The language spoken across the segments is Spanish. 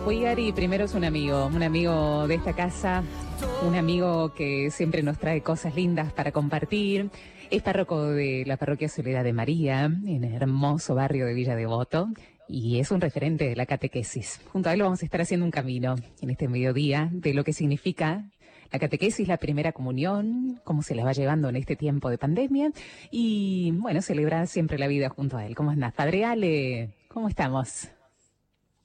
Puigari primero es un amigo, un amigo de esta casa, un amigo que siempre nos trae cosas lindas para compartir. Es párroco de la parroquia Soledad de María, en el hermoso barrio de Villa Devoto, y es un referente de la catequesis. Junto a él vamos a estar haciendo un camino en este mediodía de lo que significa la catequesis, la primera comunión, cómo se la va llevando en este tiempo de pandemia, y bueno, celebrar siempre la vida junto a él. ¿Cómo estás, Padre Ale? ¿Cómo estamos?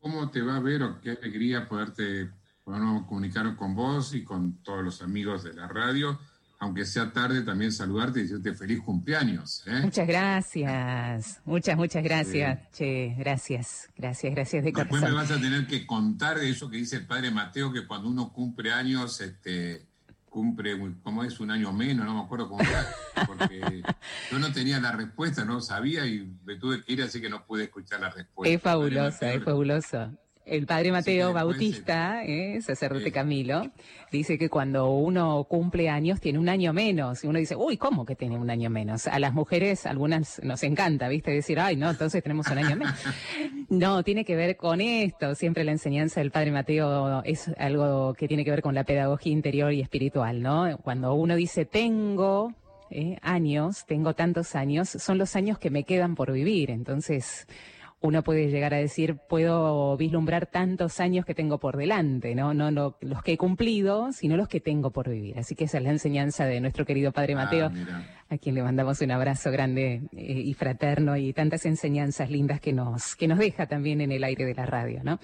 ¿Cómo te va a ver o qué alegría poderte podernos comunicar con vos y con todos los amigos de la radio? Aunque sea tarde, también saludarte y decirte feliz cumpleaños. ¿eh? Muchas gracias, muchas, muchas gracias. Che, gracias, gracias, gracias de Después me vas a tener que contar de eso que dice el padre Mateo, que cuando uno cumple años, este, cumple, ¿cómo es? Un año menos, no me acuerdo cómo era, porque yo no tenía la respuesta, no sabía y me tuve que ir, así que no pude escuchar la respuesta. Es fabulosa, es fabuloso. El padre Mateo Bautista, eh, sacerdote Camilo, dice que cuando uno cumple años tiene un año menos. Y uno dice, uy, ¿cómo que tiene un año menos? A las mujeres, algunas nos encanta, ¿viste? Decir, ay, no, entonces tenemos un año menos. no, tiene que ver con esto. Siempre la enseñanza del padre Mateo es algo que tiene que ver con la pedagogía interior y espiritual, ¿no? Cuando uno dice, tengo, eh, años, tengo tantos años, son los años que me quedan por vivir. Entonces, uno puede llegar a decir, puedo vislumbrar tantos años que tengo por delante, ¿no? No, los que he cumplido, sino los que tengo por vivir. Así que esa es la enseñanza de nuestro querido Padre ah, Mateo, a quien le mandamos un abrazo grande eh, y fraterno y tantas enseñanzas lindas que nos, que nos deja también en el aire de la radio, ¿no?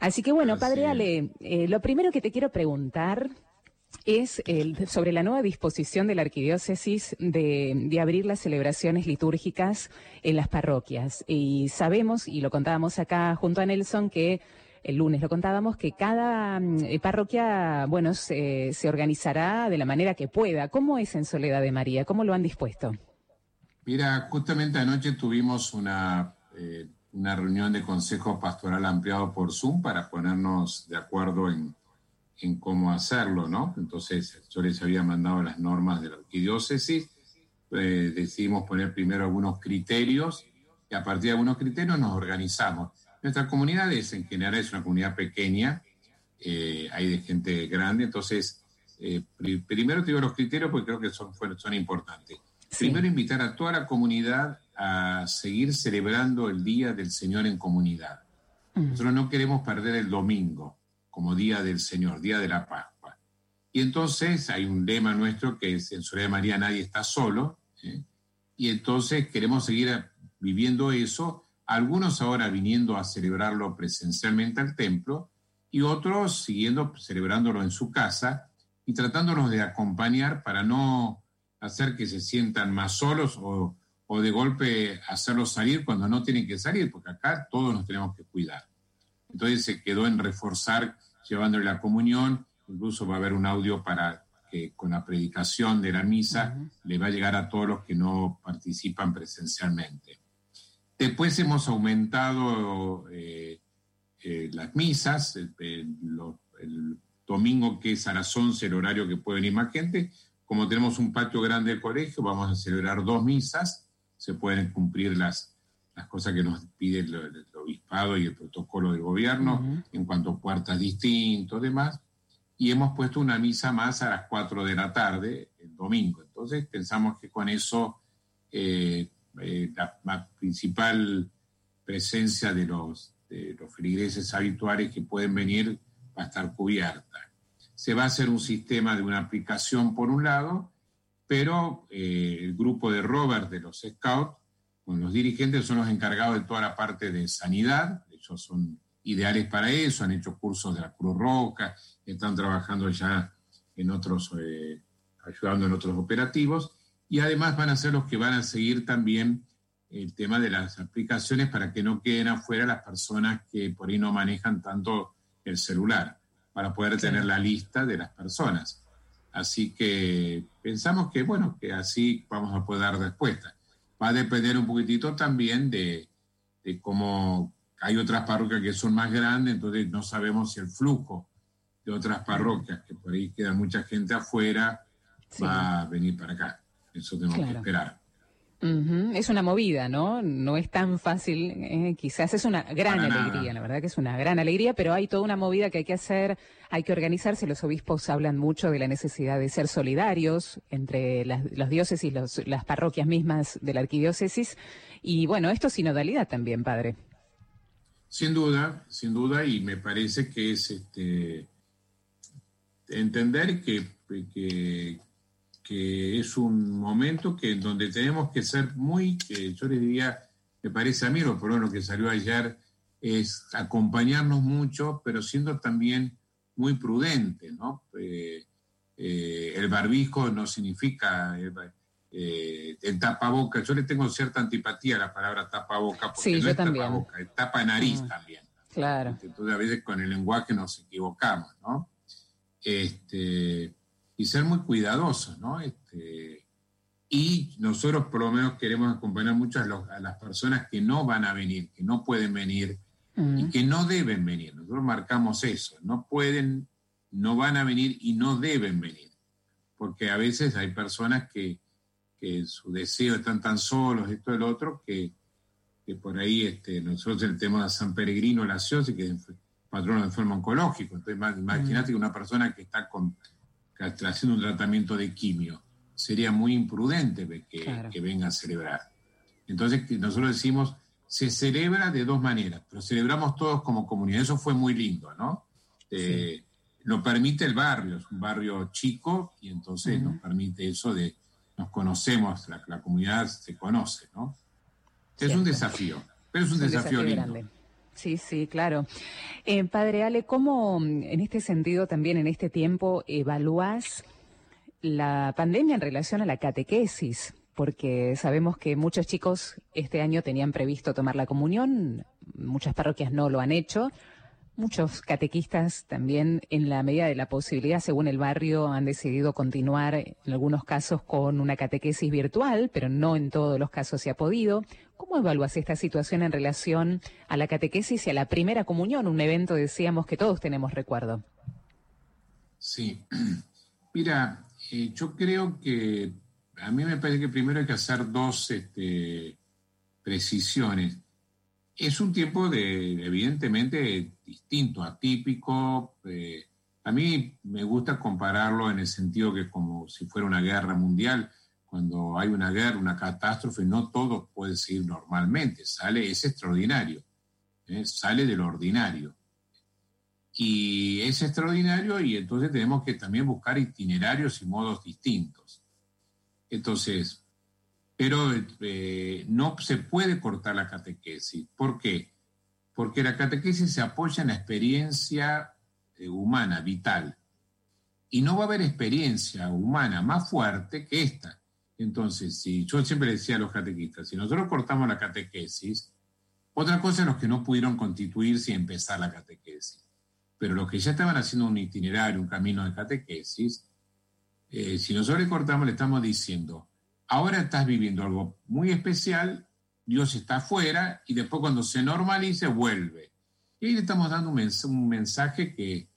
Así que bueno, Padre Ale, eh, lo primero que te quiero preguntar, es sobre la nueva disposición de la arquidiócesis de, abrir las celebraciones litúrgicas en las parroquias. Y sabemos, y lo contábamos acá junto a Nelson, que el lunes lo contábamos, que cada mm, eh, parroquia, bueno, se, organizará de la manera que pueda. ¿Cómo es en Soledad de María? ¿Cómo lo han dispuesto? Mira, justamente anoche tuvimos una, eh, una reunión de consejo pastoral ampliado por Zoom para ponernos de acuerdo en en cómo hacerlo, ¿no? Entonces yo les había mandado las normas de la arquidiócesis, eh, decidimos poner primero algunos criterios y a partir de algunos criterios nos organizamos. Nuestra comunidad es, en general es una comunidad pequeña, eh, hay de gente grande, entonces eh, primero te digo los criterios porque creo que son, son importantes. Primero invitar a toda la comunidad a seguir celebrando el Día del Señor en comunidad. Nosotros no queremos perder el domingo como Día del Señor, Día de la Pascua. Y entonces hay un lema nuestro que es en Soledad de María nadie está solo, ¿eh? y entonces queremos seguir viviendo eso, algunos ahora viniendo a celebrarlo presencialmente al templo y otros siguiendo celebrándolo en su casa y tratándonos de acompañar para no hacer que se sientan más solos o, o de golpe hacerlos salir cuando no tienen que salir, porque acá todos nos tenemos que cuidar. Entonces se quedó en reforzar llevándole la comunión, incluso va a haber un audio para que con la predicación de la misa le va a llegar a todos los que no participan presencialmente. Después hemos aumentado eh, eh, las misas, el, domingo que es a las 11 el horario que puede venir más gente. Como tenemos un patio grande del colegio, vamos a celebrar dos misas, se pueden cumplir las, las cosas que nos pide el, obispado y el protocolo del gobierno en cuanto a puertas distintos, demás. Y hemos puesto una misa más a las 4 de la tarde el domingo. Entonces pensamos que con eso eh, eh, la, principal presencia de los, de los feligreses habituales que pueden venir va a estar cubierta. Se va a hacer un sistema de una aplicación por un lado, pero eh, el grupo de Robert de los Scouts los dirigentes son los encargados de toda la parte de sanidad, ellos son ideales para eso, han hecho cursos de la Cruz Roja, están trabajando ya en otros, eh, ayudando en otros operativos, y además van a ser los que van a seguir también el tema de las aplicaciones para que no queden afuera las personas que por ahí no manejan tanto el celular, para poder tener la lista de las personas. Así que pensamos que, bueno, que así vamos a poder dar respuesta va a depender un poquitito también de, cómo hay otras parroquias que son más grandes, entonces no sabemos si el flujo de otras parroquias, que por ahí queda mucha gente afuera, va a venir para acá. Eso tenemos que esperar. Es una movida, ¿no? No es tan fácil, eh, quizás es una gran alegría, la verdad que es una gran alegría, pero hay toda una movida que hay que hacer, hay que organizarse. Los obispos hablan mucho de la necesidad de ser solidarios entre las, los diócesis, los, las parroquias mismas de la arquidiócesis. Y bueno, esto es sinodalidad también, padre. Sin duda, sin duda, y me parece que es este, entender que, que, que es un momento que donde tenemos que ser muy, yo les diría, me parece a mí, lo por lo que salió ayer, es acompañarnos mucho, pero siendo también muy prudente, ¿no? Eh, eh, el barbijo no significa eh, el tapaboca. Yo le tengo cierta antipatía a la palabra tapaboca porque sí, no es también. tapaboca, es tapa nariz mm, también. Claro. Entonces a veces con el lenguaje nos equivocamos, ¿no? Este, y ser muy cuidadosos, ¿no? Este, y nosotros por lo menos queremos acompañar mucho a, las personas que no van a venir, que no pueden venir y que no deben venir. Nosotros marcamos eso, no pueden, no van a venir y no deben venir. Porque a veces hay personas que, que su deseo están tan solos, esto y lo otro, que, que por ahí este, nosotros el tema de San Peregrino la y que es patrono de enfermo oncológico. Entonces, imagínate mm. que una persona que está con haciendo un tratamiento de quimio. Sería muy imprudente que, que venga a celebrar. Entonces, nosotros decimos, se celebra de dos maneras, pero celebramos todos como comunidad. Eso fue muy lindo, ¿no? Eh, lo permite el barrio, es un barrio chico y entonces nos permite eso de, nos conocemos, la, comunidad se conoce, ¿no? Es un desafío, pero es un, desafío, lindo. Sí, sí, claro. Eh, padre Ale, ¿cómo en este sentido también en este tiempo evalúas la pandemia en relación a la catequesis? Porque sabemos que muchos chicos este año tenían previsto tomar la comunión, muchas parroquias no lo han hecho. Muchos catequistas también, en la medida de la posibilidad, según el barrio, han decidido continuar en algunos casos con una catequesis virtual, pero no en todos los casos se ha podido. ¿Cómo evalúas esta situación en relación a la catequesis y a la primera comunión, un evento, decíamos, que todos tenemos recuerdo? Sí, mira, eh, yo creo que a mí me parece que primero hay que hacer dos este, precisiones. Es un tiempo de, evidentemente, distinto, atípico. Eh, a mí me gusta compararlo en el sentido que como si fuera una guerra mundial cuando hay una guerra, una catástrofe, no todo puede seguir normalmente, sale, es extraordinario, ¿eh? sale del ordinario. Y es extraordinario y entonces tenemos que también buscar itinerarios y modos distintos. Entonces, pero eh, no se puede cortar la catequesis. ¿Por qué? Porque la catequesis se apoya en la experiencia eh, humana, vital. Y no va a haber experiencia humana más fuerte que esta. Entonces, yo siempre decía a los catequistas, si nosotros cortamos la catequesis, otra cosa es los que no pudieron constituirse y empezar la catequesis. Pero los que ya estaban haciendo un itinerario, un camino de catequesis, eh, si nosotros le cortamos, le estamos diciendo, ahora estás viviendo algo muy especial, Dios está afuera y después cuando se normalice, vuelve. Y ahí le estamos dando un mensaje que,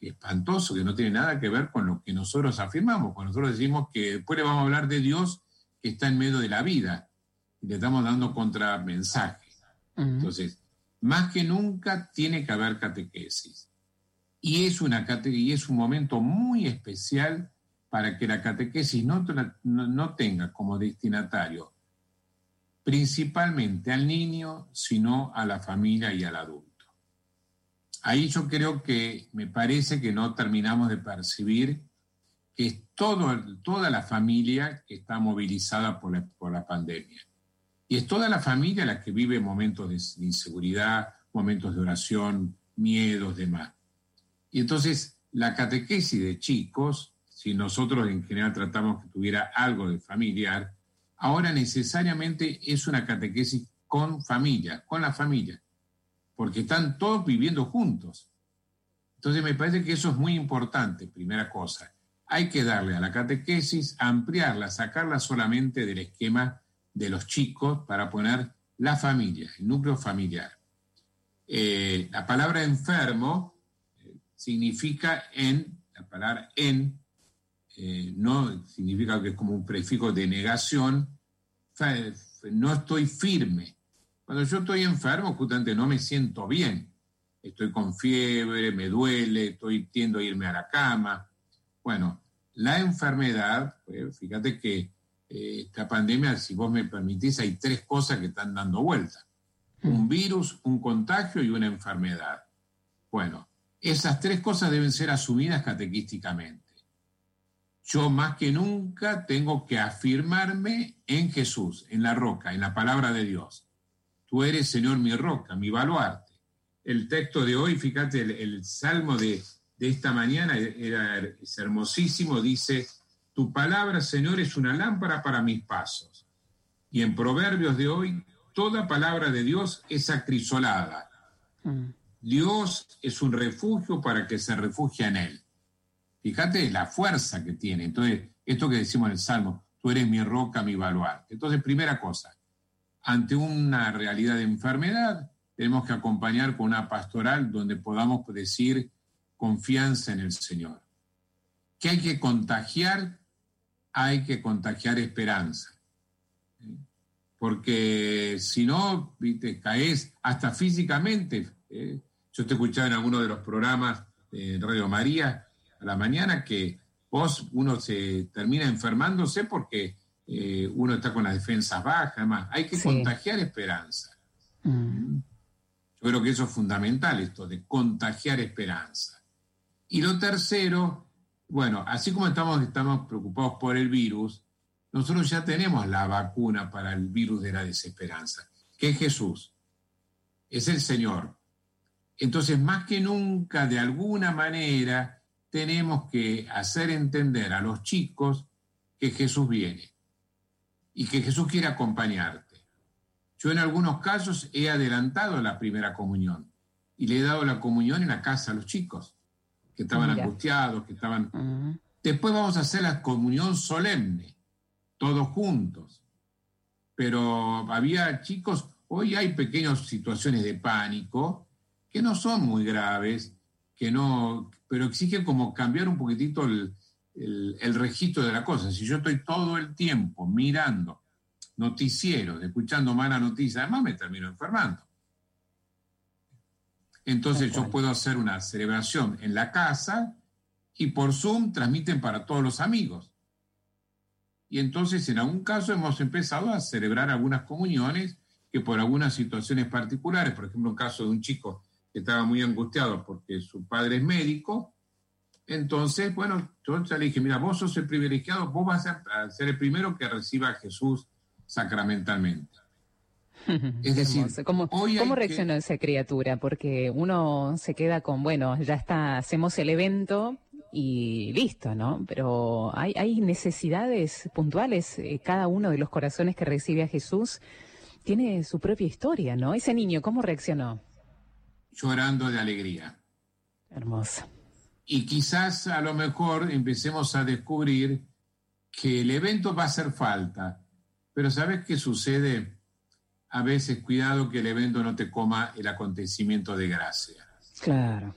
espantoso, que no tiene nada que ver con lo que nosotros afirmamos. Cuando nosotros decimos que después le vamos a hablar de Dios que está en medio de la vida, y le estamos dando contramensaje. Entonces, más que nunca tiene que haber catequesis. Y es, una y es un momento muy especial para que la catequesis no, tenga como destinatario principalmente al niño, sino a la familia y al adulto ahí yo creo que me parece que no terminamos de percibir que es toda la familia que está movilizada por la, pandemia. Y es toda la familia la que vive momentos de inseguridad, momentos de oración, miedos, demás. Y entonces la catequesis de chicos, si nosotros en general tratamos que tuviera algo de familiar, ahora necesariamente es una catequesis con familia, con la familia porque están todos viviendo juntos. Entonces me parece que eso es muy importante, primera cosa. Hay que darle a la catequesis, ampliarla, sacarla solamente del esquema de los chicos para poner la familia, el núcleo familiar. Eh, la palabra enfermo eh, significa en, la palabra en, eh, no significa que es como un prefijo de negación, no estoy firme. Cuando yo estoy enfermo, justamente no me siento bien. Estoy con fiebre, me duele, estoy tiendo a irme a la cama. Bueno, la enfermedad, pues, fíjate que eh, esta pandemia, si vos me permitís, hay tres cosas que están dando vuelta. Un mm. virus, un contagio y una enfermedad. Bueno, esas tres cosas deben ser asumidas catequísticamente. Yo más que nunca tengo que afirmarme en Jesús, en la roca, en la palabra de Dios. Tú eres, Señor, mi roca, mi baluarte. El texto de hoy, fíjate, el, salmo de, esta mañana era, es hermosísimo, dice, tu palabra, Señor, es una lámpara para mis pasos. Y en Proverbios de hoy, toda palabra de Dios es acrisolada. Mm. Dios es un refugio para que se refugie en él. Fíjate la fuerza que tiene. Entonces, esto que decimos en el Salmo, tú eres mi roca, mi baluarte. Entonces, primera cosa, ante una realidad de enfermedad, tenemos que acompañar con una pastoral donde podamos decir confianza en el Señor. ¿Qué hay que contagiar? Hay que contagiar esperanza. Porque si no, viste, caes hasta físicamente. ¿eh? Yo te escuchaba en alguno de los programas de Radio María a la mañana que vos, uno se termina enfermándose porque eh, uno está con las defensas bajas, además, hay que contagiar esperanza. Mm. Yo creo que eso es fundamental, esto de contagiar esperanza. Y lo tercero, bueno, así como estamos, estamos preocupados por el virus, nosotros ya tenemos la vacuna para el virus de la desesperanza, que es Jesús, es el Señor. Entonces, más que nunca, de alguna manera, tenemos que hacer entender a los chicos que Jesús viene y que Jesús quiere acompañarte. Yo en algunos casos he adelantado la primera comunión y le he dado la comunión en la casa a los chicos que estaban angustiados, que estaban... Después vamos a hacer la comunión solemne, todos juntos. Pero había chicos, hoy hay pequeñas situaciones de pánico que no son muy graves, que no, pero exige como cambiar un poquitito el, registro de la cosa. Si yo estoy todo el tiempo mirando noticieros, escuchando mala noticia, además me termino enfermando. Entonces yo puedo hacer una celebración en la casa y por Zoom transmiten para todos los amigos. Y entonces en algún caso hemos empezado a celebrar algunas comuniones que por algunas situaciones particulares, por ejemplo, un caso de un chico estaba muy angustiado porque su padre es médico. Entonces, bueno, yo le dije, mira, vos sos el privilegiado, vos vas a ser el primero que reciba a Jesús sacramentalmente. Es decir, ¿cómo, ¿cómo reaccionó esa criatura? Porque uno se queda con, bueno, ya está, hacemos el evento y listo, ¿no? Pero hay, hay necesidades puntuales. Eh, cada uno de los corazones que recibe a Jesús tiene su propia historia, ¿no? Ese niño, ¿cómo reaccionó? Llorando de alegría. Hermosa. Y quizás a lo mejor empecemos a descubrir que el evento va a hacer falta, pero ¿sabes qué sucede? A veces cuidado que el evento no te coma el acontecimiento de gracia. Claro.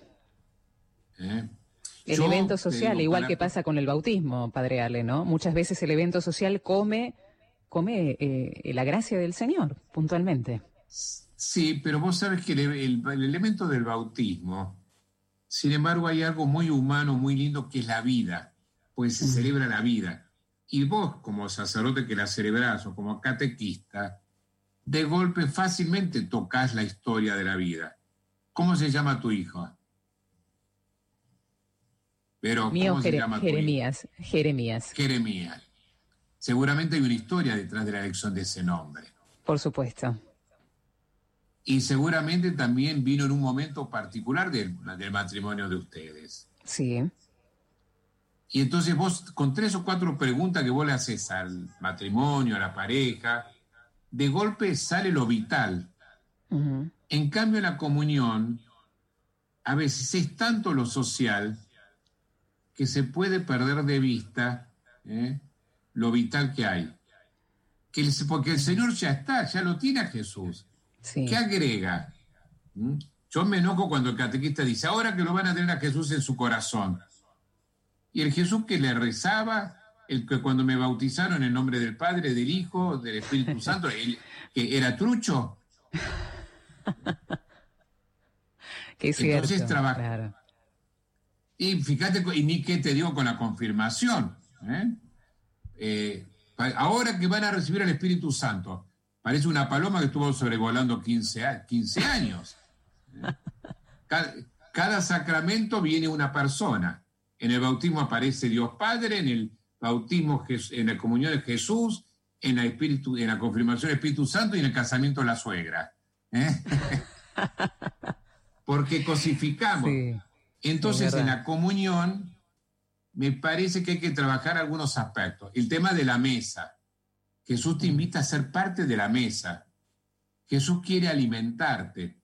¿Eh? El evento social, igual que pasa con el bautismo, Padre Ale, ¿no? Muchas veces el evento social come, come eh, la gracia del Señor, puntualmente. Sí, pero vos sabes que el, elemento del bautismo, sin embargo, hay algo muy humano, muy lindo, que es la vida, pues se celebra la vida. Y vos, como sacerdote que la celebrás o como catequista, de golpe fácilmente tocas la historia de la vida. ¿Cómo se llama tu hijo? Pero, ¿cómo se llama Jeremías, Jeremías. Jeremías. Seguramente hay una historia detrás de la elección de ese nombre. Por supuesto y seguramente también vino en un momento particular del, matrimonio de ustedes. Sí. Y entonces vos, con tres o cuatro preguntas que vos le haces al matrimonio, a la pareja, de golpe sale lo vital. En cambio, en la comunión, a veces es tanto lo social que se puede perder de vista ¿eh? lo vital que hay. Que porque el Señor ya está, ya lo tiene a Jesús. ¿Qué agrega? ¿Mm? Yo me enojo cuando el catequista dice, ahora que lo van a tener a Jesús en su corazón. Y el Jesús que le rezaba el que cuando me bautizaron en el nombre del Padre, del Hijo, del Espíritu Santo, el, que era trucho. Qué cierto, Entonces trabaja. Y fíjate, y ni qué te digo con la confirmación. ¿eh? Eh, ahora que van a recibir el Espíritu Santo, parece una paloma que estuvo sobrevolando 15, 15 años. cada sacramento viene una persona. En el bautismo aparece Dios Padre, en el bautismo, en la comunión de Jesús, en la, espíritu, en la confirmación del Espíritu Santo y en el casamiento de la suegra. ¿eh? Porque cosificamos. Entonces, en la comunión, me parece que hay que trabajar algunos aspectos. El tema de la mesa. Jesús te invita a ser parte de la mesa. Jesús quiere alimentarte.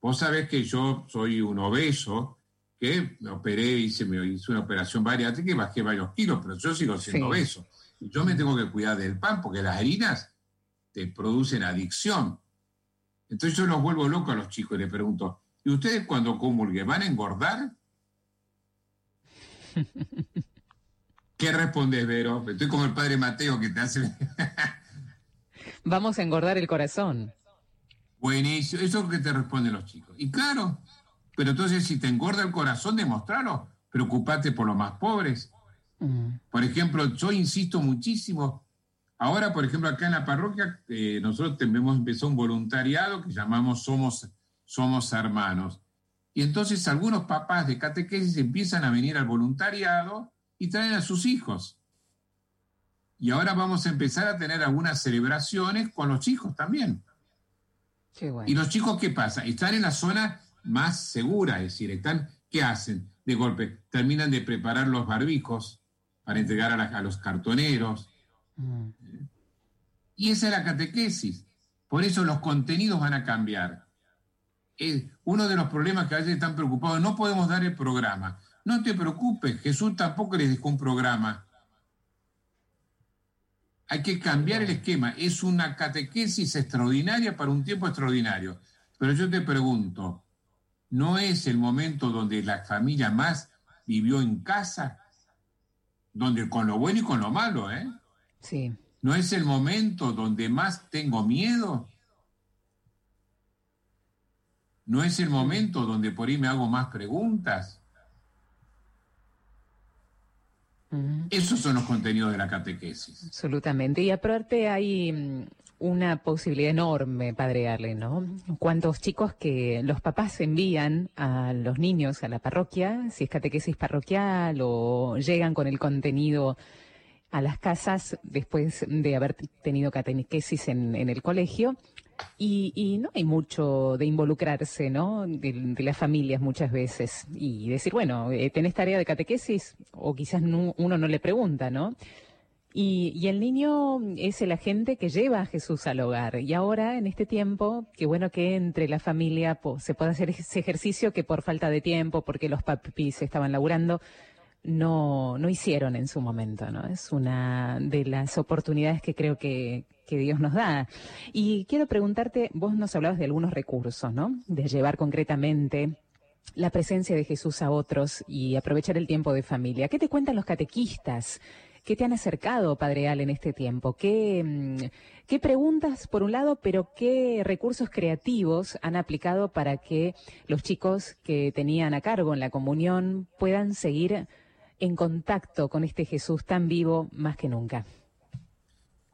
Vos sabés que yo soy un obeso, que me operé, hice, me hice una operación bariátrica y bajé varios kilos, pero yo sigo siendo obeso. Y yo me tengo que cuidar del pan porque las harinas te producen adicción. Entonces yo los vuelvo loco a los chicos y les pregunto, ¿y ustedes cuando comulguen van a engordar? ¿Qué respondes, Vero? Estoy como el padre Mateo que te hace... Vamos a engordar el corazón. Buenísimo, eso es lo que te responden los chicos. Y claro, pero entonces si te engorda el corazón, demostralo. Preocupate por los más pobres. Mm. Por ejemplo, yo insisto muchísimo. Ahora, por ejemplo, acá en la parroquia, eh, nosotros tenemos empezó un voluntariado que llamamos Somos, Somos Hermanos. Y entonces algunos papás de catequesis empiezan a venir al voluntariado y traen a sus hijos. Y ahora vamos a empezar a tener algunas celebraciones con los chicos también. ¿Y los chicos qué pasa? Están en la zona más segura, es decir, están, ¿qué hacen? De golpe, terminan de preparar los barbijos para entregar a, los cartoneros. Mm. Y esa es la catequesis. Por eso los contenidos van a cambiar. uno de los problemas que a veces están preocupados, no podemos dar el programa. No te preocupes, Jesús tampoco les dejó un programa. Hay que cambiar el esquema. Es una catequesis extraordinaria para un tiempo extraordinario. Pero yo te pregunto, ¿no es el momento donde la familia más vivió en casa? Donde con lo bueno y con lo malo, ¿eh? Sí. ¿No es el momento donde más tengo miedo? ¿No es el momento donde por ahí me hago más preguntas? Esos son los contenidos de la catequesis. Absolutamente. Y aparte hay mm, una posibilidad enorme, Padre Arle, ¿no? Cuántos chicos que los papás envían a los niños a la parroquia, si es catequesis parroquial o llegan con el contenido a las casas después de haber tenido catequesis en, en el colegio y, no hay mucho de involucrarse, ¿no? De, las familias muchas veces. Y decir, bueno, eh, ¿tenés tarea de catequesis? O quizás uno no le pregunta, ¿no? Y, el niño es el agente que lleva a Jesús al hogar. Y ahora, en este tiempo, qué bueno que entre la familia se pueda hacer ese ejercicio que por falta de tiempo, porque los papis estaban laburando, no, no hicieron en su momento, ¿no? Es una de las oportunidades que creo que, que Dios nos da. Y quiero preguntarte, vos nos hablabas de algunos recursos, ¿no? De llevar concretamente la presencia de Jesús a otros y aprovechar el tiempo de familia. ¿Qué te cuentan los catequistas? ¿Qué te han acercado, Padre Al, en este tiempo? ¿Qué, mm, ¿Qué preguntas, por un lado, pero qué recursos creativos han aplicado para que los chicos que tenían a cargo en la comunión puedan seguir en contacto con este Jesús tan vivo más que nunca?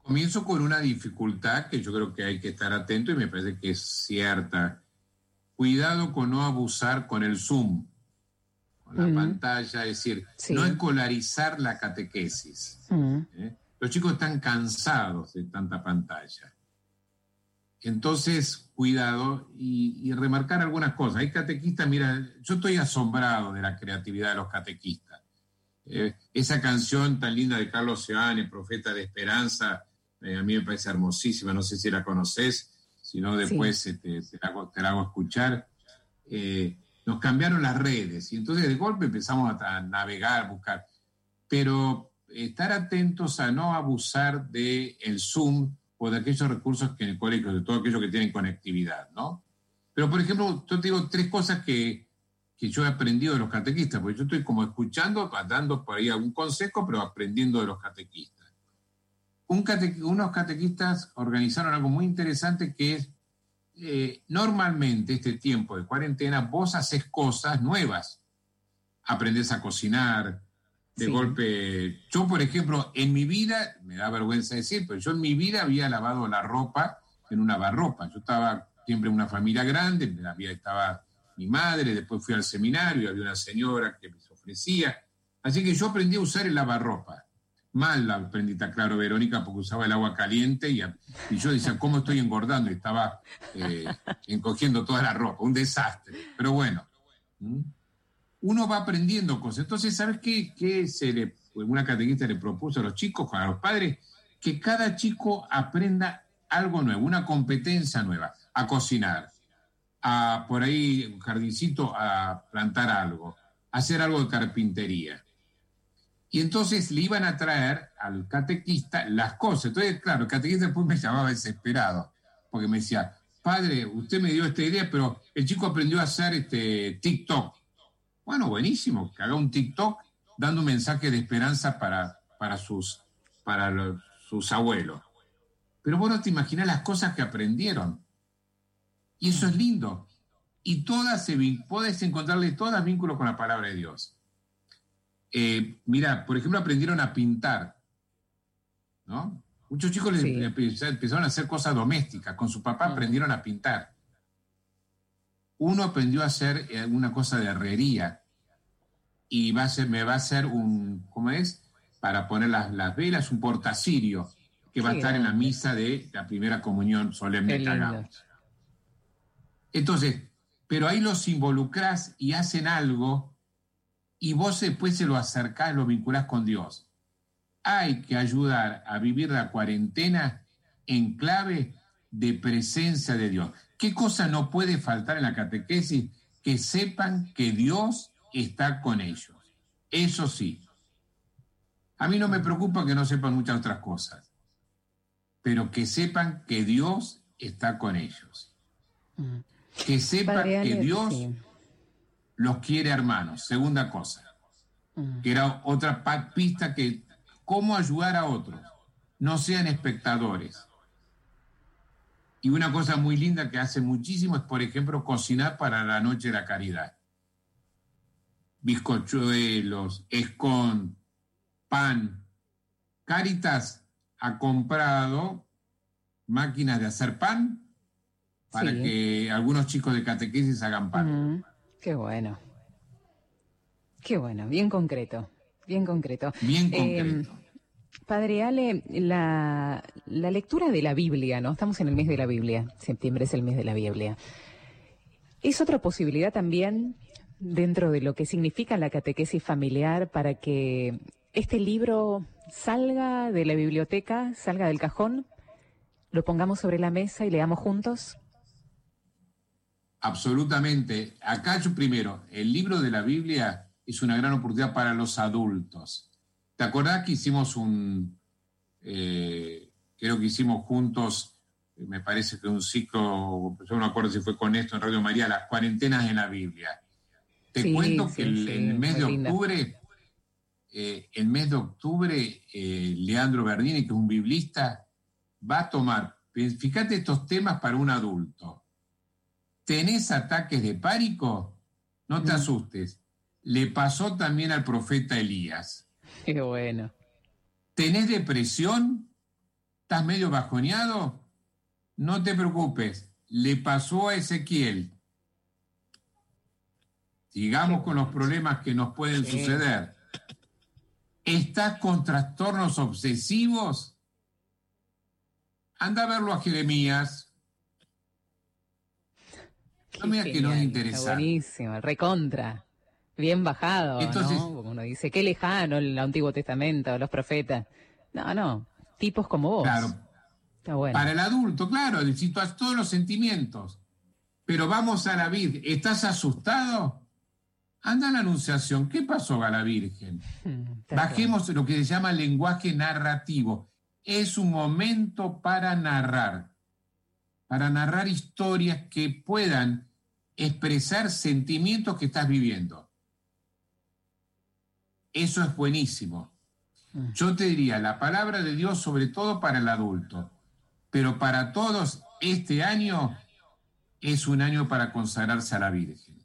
Comienzo con una dificultad que yo creo que hay que estar atento y me parece que es cierta. Cuidado con no abusar con el Zoom, con la pantalla, es decir, no escolarizar la catequesis. ¿eh? Los chicos están cansados de tanta pantalla. Entonces, cuidado y, remarcar algunas cosas. Hay catequistas, mira, yo estoy asombrado de la creatividad de los catequistas. Eh, esa canción tan linda de Carlos Seane, Profeta de Esperanza, eh, a mí me parece hermosísima, no sé si la conoces, si no después te, la, hago escuchar. Eh, nos cambiaron las redes y entonces de golpe empezamos a, navegar, a buscar. Pero estar atentos a no abusar del el Zoom o de aquellos recursos que en el colegio, de todo aquello que tienen conectividad, ¿no? Pero, por ejemplo, yo te digo tres cosas que, que yo he aprendido de los catequistas, porque yo estoy como escuchando, dando por ahí algún consejo, pero aprendiendo de los catequistas. Unos catequistas organizaron algo muy interesante que es, eh, normalmente este tiempo de cuarentena vos haces cosas nuevas, aprendes a cocinar, de golpe, yo por ejemplo, en mi vida, me da vergüenza decir, pero yo en mi vida había lavado la ropa en una barropa, yo estaba siempre en una familia grande, había, estaba mi madre, después fui al seminario, había una señora que me ofrecía. Así que yo aprendí a usar el lavarropa. Mal la aprendí, está claro, Verónica, porque usaba el agua caliente y, yo decía, ¿cómo estoy engordando? Y estaba eh, encogiendo toda la ropa, un desastre. Pero bueno, uno va aprendiendo cosas. Entonces, ¿sabes qué, qué se le, una catequista le propuso a los chicos, a los padres? Que cada chico aprenda algo nuevo, una competencia nueva, a cocinar, a por ahí un jardincito a plantar algo, a hacer algo de carpintería. Y entonces le iban a traer al catequista las cosas. Entonces, claro, el catequista después me llamaba desesperado, porque me decía, padre, usted me dio esta idea, pero el chico aprendió a hacer este TikTok. Bueno, buenísimo, que haga un TikTok dando un mensaje de esperanza para, para, sus, para sus abuelos. Pero vos no te imaginas las cosas que aprendieron. Y eso es lindo. Y todas se puedes encontrarle todas vínculos con la palabra de Dios. Eh, mira, por ejemplo, aprendieron a pintar. ¿no? Muchos chicos empezaron a hacer cosas domésticas. Con su papá aprendieron a pintar. Uno aprendió a hacer eh, una cosa de herrería. Y va a ser, me va a hacer un, ¿cómo es? Para poner las, las velas, un portacirio que va a estar en la misa de la primera comunión solemne que. Entonces, pero ahí los involucrás y hacen algo y vos después se lo acercás, lo vinculás con Dios. Hay que ayudar a vivir la cuarentena en clave de presencia de Dios. ¿Qué cosa no puede faltar en la catequesis? Que sepan que Dios está con ellos. Eso sí. A mí no me preocupa que no sepan muchas otras cosas, pero que sepan que Dios está con ellos. Mm que sepa que Dios los quiere hermanos. Segunda cosa, mm. que era otra pista que cómo ayudar a otros, no sean espectadores. Y una cosa muy linda que hace muchísimo es, por ejemplo, cocinar para la noche de la caridad. Bizcochuelos, escon, pan. Caritas ha comprado máquinas de hacer pan para que algunos chicos de catequesis hagan pan. Qué bueno. Qué bueno, bien concreto, bien concreto. Bien eh, concreto. padre Ale, la, la lectura de la Biblia, ¿no? Estamos en el mes de la Biblia, septiembre es el mes de la Biblia. ¿Es otra posibilidad también dentro de lo que significa la catequesis familiar para que este libro salga de la biblioteca, salga del cajón, lo pongamos sobre la mesa y leamos juntos? Absolutamente. Acá yo primero, el libro de la Biblia es una gran oportunidad para los adultos. ¿Te acordás que hicimos un, eh, creo que hicimos juntos, me parece que un ciclo, yo no acuerdo si fue con esto en Radio María, las cuarentenas en la Biblia. Te cuento que el, mes de octubre, eh, el mes de octubre, eh, Leandro Berdini, que es un biblista, va a tomar, fíjate estos temas para un adulto ¿Tenés ataques de pánico? No te asustes. Le pasó también al profeta Elías. Qué bueno. ¿Tenés depresión? ¿Estás medio bajoneado? No te preocupes. Le pasó a Ezequiel. Sigamos con los problemas que nos pueden suceder. ¿Estás con trastornos obsesivos? Anda a verlo a Jeremías. No me que no es interesante. buenísimo, recontra. Bien bajado, Entonces, ¿no? Como uno dice, qué lejano el Antiguo Testamento, los profetas. No, no, tipos como vos. Claro. Está bueno. Para el adulto, claro, a todos los sentimientos. Pero vamos a la Virgen. ¿Estás asustado? Anda a la Anunciación. ¿Qué pasó a la Virgen? Bajemos lo que se llama lenguaje narrativo. Es un momento para narrar, para narrar historias que puedan expresar sentimientos que estás viviendo. Eso es buenísimo. Mm. Yo te diría, la palabra de Dios sobre todo para el adulto, pero para todos este año es un año para consagrarse a la Virgen.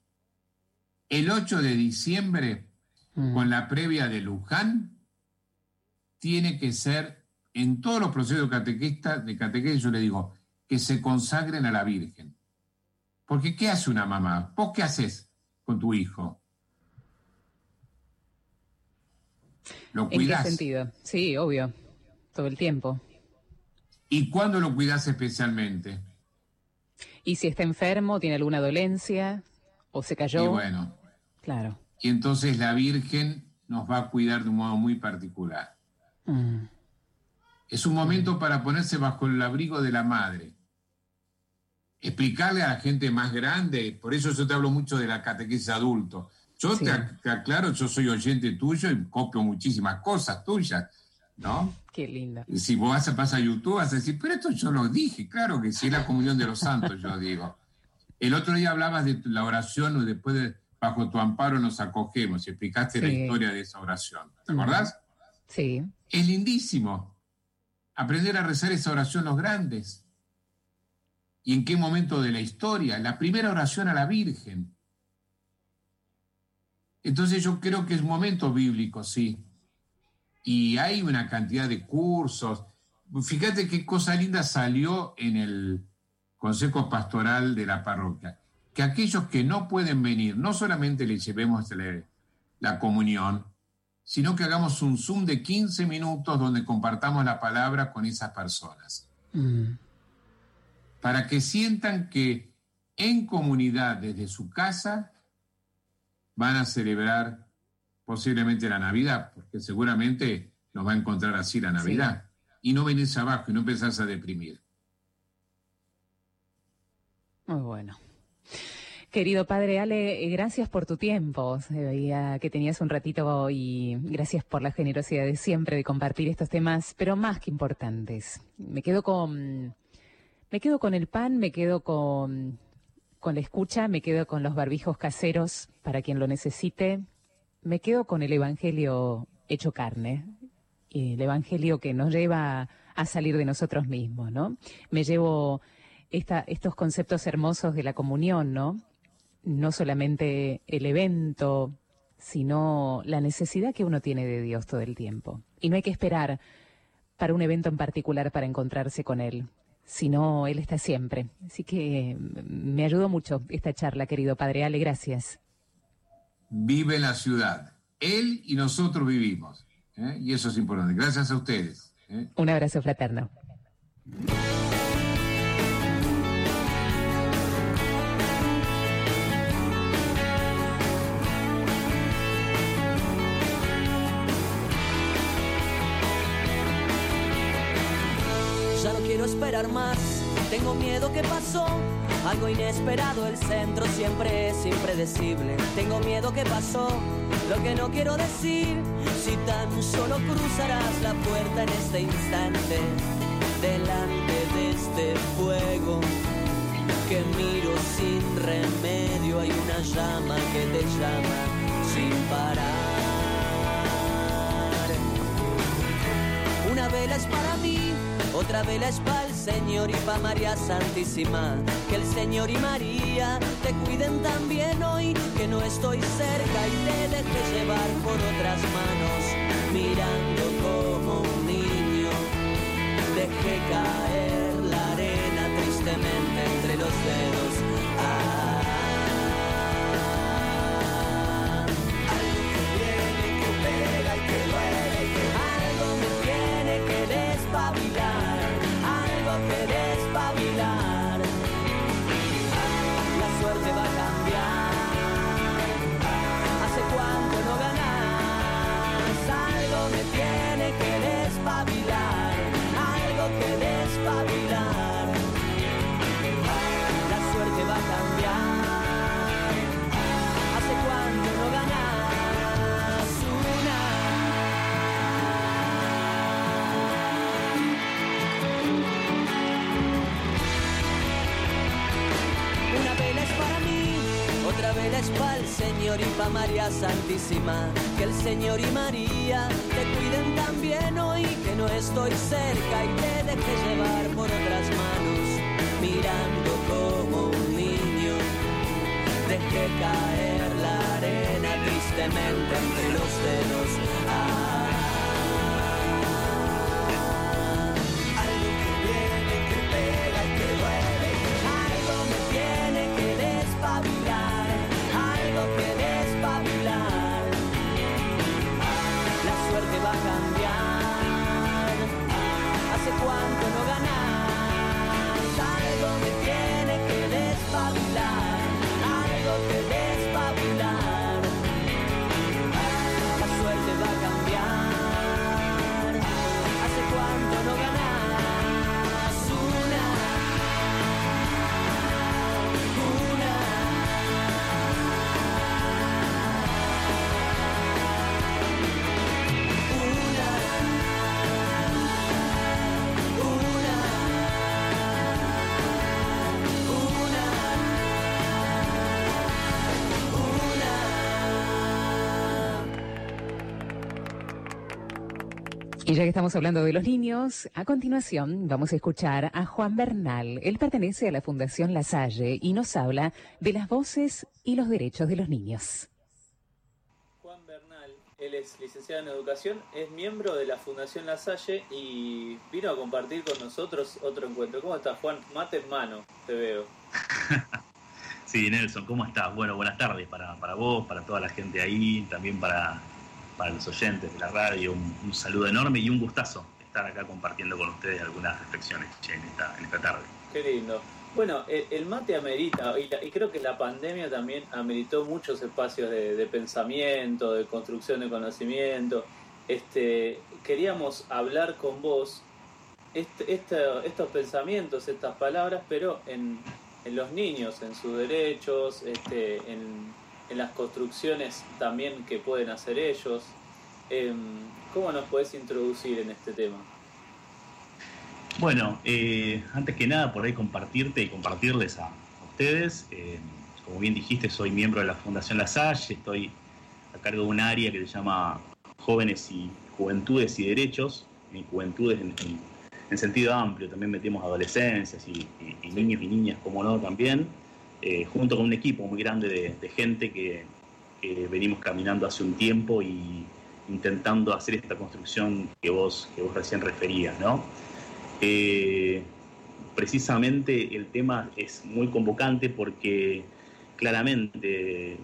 El 8 de diciembre, mm. con la previa de Luján, tiene que ser, en todos los procesos catequistas, de catequesis, yo le digo, que se consagren a la Virgen. Porque ¿qué hace una mamá? ¿Vos qué haces con tu hijo? ¿Lo cuidas? ¿En qué sentido? Sí, obvio, todo el tiempo. ¿Y cuándo lo cuidas especialmente? ¿Y si está enfermo, tiene alguna dolencia o se cayó? Y bueno. Claro. Y entonces la Virgen nos va a cuidar de un modo muy particular. Mm. Es un momento para ponerse bajo el abrigo de la madre. Explicarle a la gente más grande, por eso yo te hablo mucho de la catequesis adulto. Yo te, aclaro, yo soy oyente tuyo y copio muchísimas cosas tuyas, ¿no? Qué linda. Si vos vas a pasar a YouTube, vas a decir, pero esto yo lo dije, claro que sí, es la comunión de los santos, yo digo. El otro día hablabas de la oración, después de bajo tu amparo nos acogemos, y explicaste la historia de esa oración. ¿Te acordás? Sí. Es lindísimo aprender a rezar esa oración los grandes. ¿Y en qué momento de la historia? La primera oración a la Virgen. Entonces yo creo que es momento bíblico, sí. Y hay una cantidad de cursos. Fíjate qué cosa linda salió en el Consejo Pastoral de la Parroquia. Que aquellos que no pueden venir, no solamente les llevemos la comunión, sino que hagamos un Zoom de 15 minutos donde compartamos la palabra con esas personas. Mm. Para que sientan que en comunidad, desde su casa, van a celebrar posiblemente la Navidad, porque seguramente nos va a encontrar así la Navidad. Y no venirse abajo y no empezarse a deprimir. Muy bueno. Querido padre Ale, eh, gracias por tu tiempo. Se veía que tenías un ratito y gracias por la generosidad de siempre de compartir estos temas, pero más que importantes. Me quedo con me quedo con el pan, me quedo con con la escucha, me quedo con los barbijos caseros para quien lo necesite. Me quedo con el evangelio hecho carne, el evangelio que nos lleva a salir de nosotros mismos, ¿no? Me llevo estos conceptos hermosos de la comunión, ¿no? no solamente el evento, sino la necesidad que uno tiene de Dios todo el tiempo. Y no hay que esperar para un evento en particular para encontrarse con Él, sino Él está siempre. Así que mm, me ayudó mucho esta charla, querido Padre Ale, gracias. Vive la ciudad. Él y nosotros vivimos. ¿eh? Y eso es importante. Gracias a ustedes. ¿eh? Un abrazo fraterno. Tengo miedo que pasó, algo inesperado, el centro siempre es impredecible. Tengo miedo que pasó, lo que no quiero decir, si tan solo cruzarás la puerta en este instante, delante de este fuego que miro sin remedio, hay una llama que te llama sin parar. Una vela es para mí otra vela es para el Señor y para María Santísima. Que el Señor y María te cuiden también hoy, que no estoy cerca y te dejes llevar por otras manos, mirando como un niño. Dejé caer la arena tristemente entre los dedos. Señorita María Santísima, que el Señor y María te cuiden también hoy que no estoy cerca y te deje llevar por otras manos, mirando como un niño. Deje caer la arena tristemente entre los dedos. Ah, ganar. Y ya que estamos hablando de los niños, a continuación vamos a escuchar a Juan Bernal. Él pertenece a la Fundación La Salle y nos habla de las voces y los derechos de los niños. Juan Bernal, él es licenciado en educación, es miembro de la Fundación La Salle y vino a compartir con nosotros otro encuentro. ¿Cómo estás, Juan? Mate en mano, te veo. sí, Nelson, ¿cómo estás? Bueno, buenas tardes para, para vos, para toda la gente ahí, también para para los oyentes de la radio, un, saludo enorme y un gustazo estar acá compartiendo con ustedes algunas reflexiones en, esta, en esta tarde. Qué lindo. Bueno, el, mate amerita, y, creo que la pandemia también ameritó muchos espacios de, pensamiento, de construcción de conocimiento. Este, queríamos hablar con vos este, este, estos pensamientos, estas palabras, pero en, en los niños, en sus derechos, este, en, en las construcciones también que pueden hacer ellos. Em, ¿Cómo nos puedes introducir en este tema? Bueno, eh, antes que nada, por ahí compartirte y compartirles a, ustedes. Eh, como bien dijiste, soy miembro de la Fundación La Salle, estoy a cargo de un área que se llama Jóvenes y Juventudes y Derechos, en juventudes en, sentido amplio, también metemos adolescencias y, niños y niñas, como no, también. Eh, junto con un equipo muy grande de, gente que, venimos caminando hace un tiempo y intentando hacer esta construcción que vos, que vos recién referías, ¿no? Eh, precisamente el tema es muy convocante porque claramente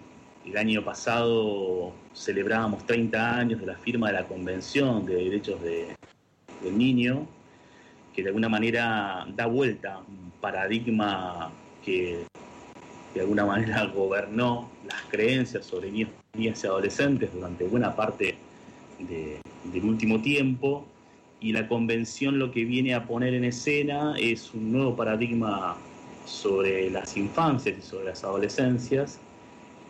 el año pasado celebrábamos 30 años de la firma de la Convención de Derechos del Niño, que de alguna manera da vuelta un paradigma que de alguna manera gobernó las creencias sobre niños, niñas y adolescentes durante buena parte del último tiempo y la convención lo que viene a poner en escena es un nuevo paradigma sobre las infancias y sobre las adolescencias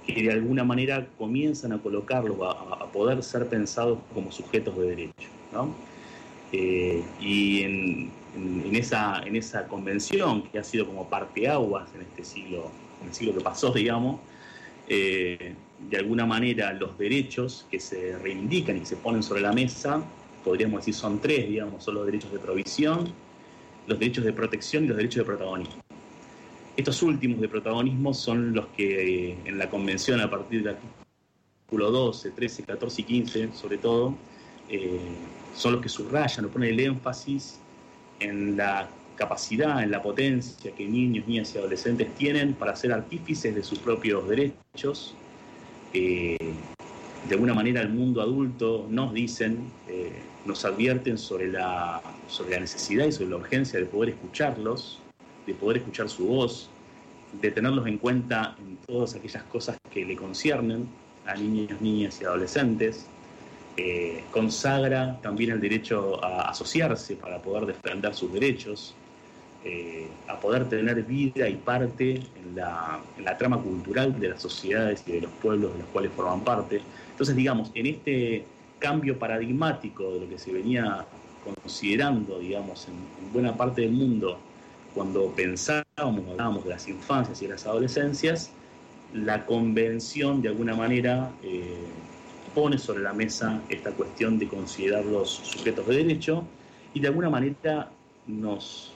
que de alguna manera comienzan a colocarlos, a, poder ser pensados como sujetos de derecho. Eh, y en, esa, en esa convención, que ha sido como parteaguas en este siglo en el siglo que pasó, digamos, eh, de alguna manera los derechos que se reivindican y se ponen sobre la mesa, podríamos decir son tres, digamos, son los derechos de provisión, los derechos de protección y los derechos de protagonismo. Estos últimos de protagonismo son los que eh, en la convención a partir del artículo 12, 13, 14 y 15 sobre todo, eh, son los que subrayan o ponen el énfasis en la capacidad, en la potencia que niños, niñas y adolescentes tienen para ser artífices de sus propios derechos. Eh, de alguna manera el mundo adulto nos dicen, eh, nos advierten sobre la, sobre la necesidad y sobre la urgencia de poder escucharlos, de poder escuchar su voz, de tenerlos en cuenta en todas aquellas cosas que le conciernen a niños, niñas y adolescentes. Eh, consagra también el derecho a asociarse para poder defender sus derechos, eh, a poder tener vida y parte en la, trama cultural de las sociedades y de los pueblos de los cuales forman parte. Entonces, digamos, en este cambio paradigmático de lo que se venía considerando, digamos, en, buena parte del mundo, cuando pensábamos, hablábamos de las infancias y las adolescencias, la convención de alguna manera eh, pone sobre la mesa esta cuestión de considerarlos sujetos de derecho y de alguna manera nos,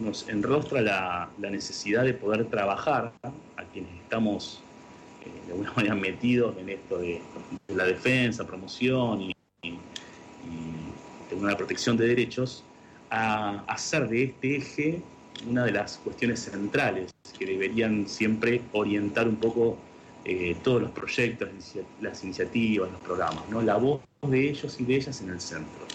nos enrostra la, necesidad de poder trabajar a quienes estamos eh, de alguna manera metidos en esto de, la defensa, promoción y, y, la protección de derechos, a hacer de este eje una de las cuestiones centrales que deberían siempre orientar un poco eh, todos los proyectos, las iniciativas, los programas, ¿no? la voz de ellos y de ellas en el centro.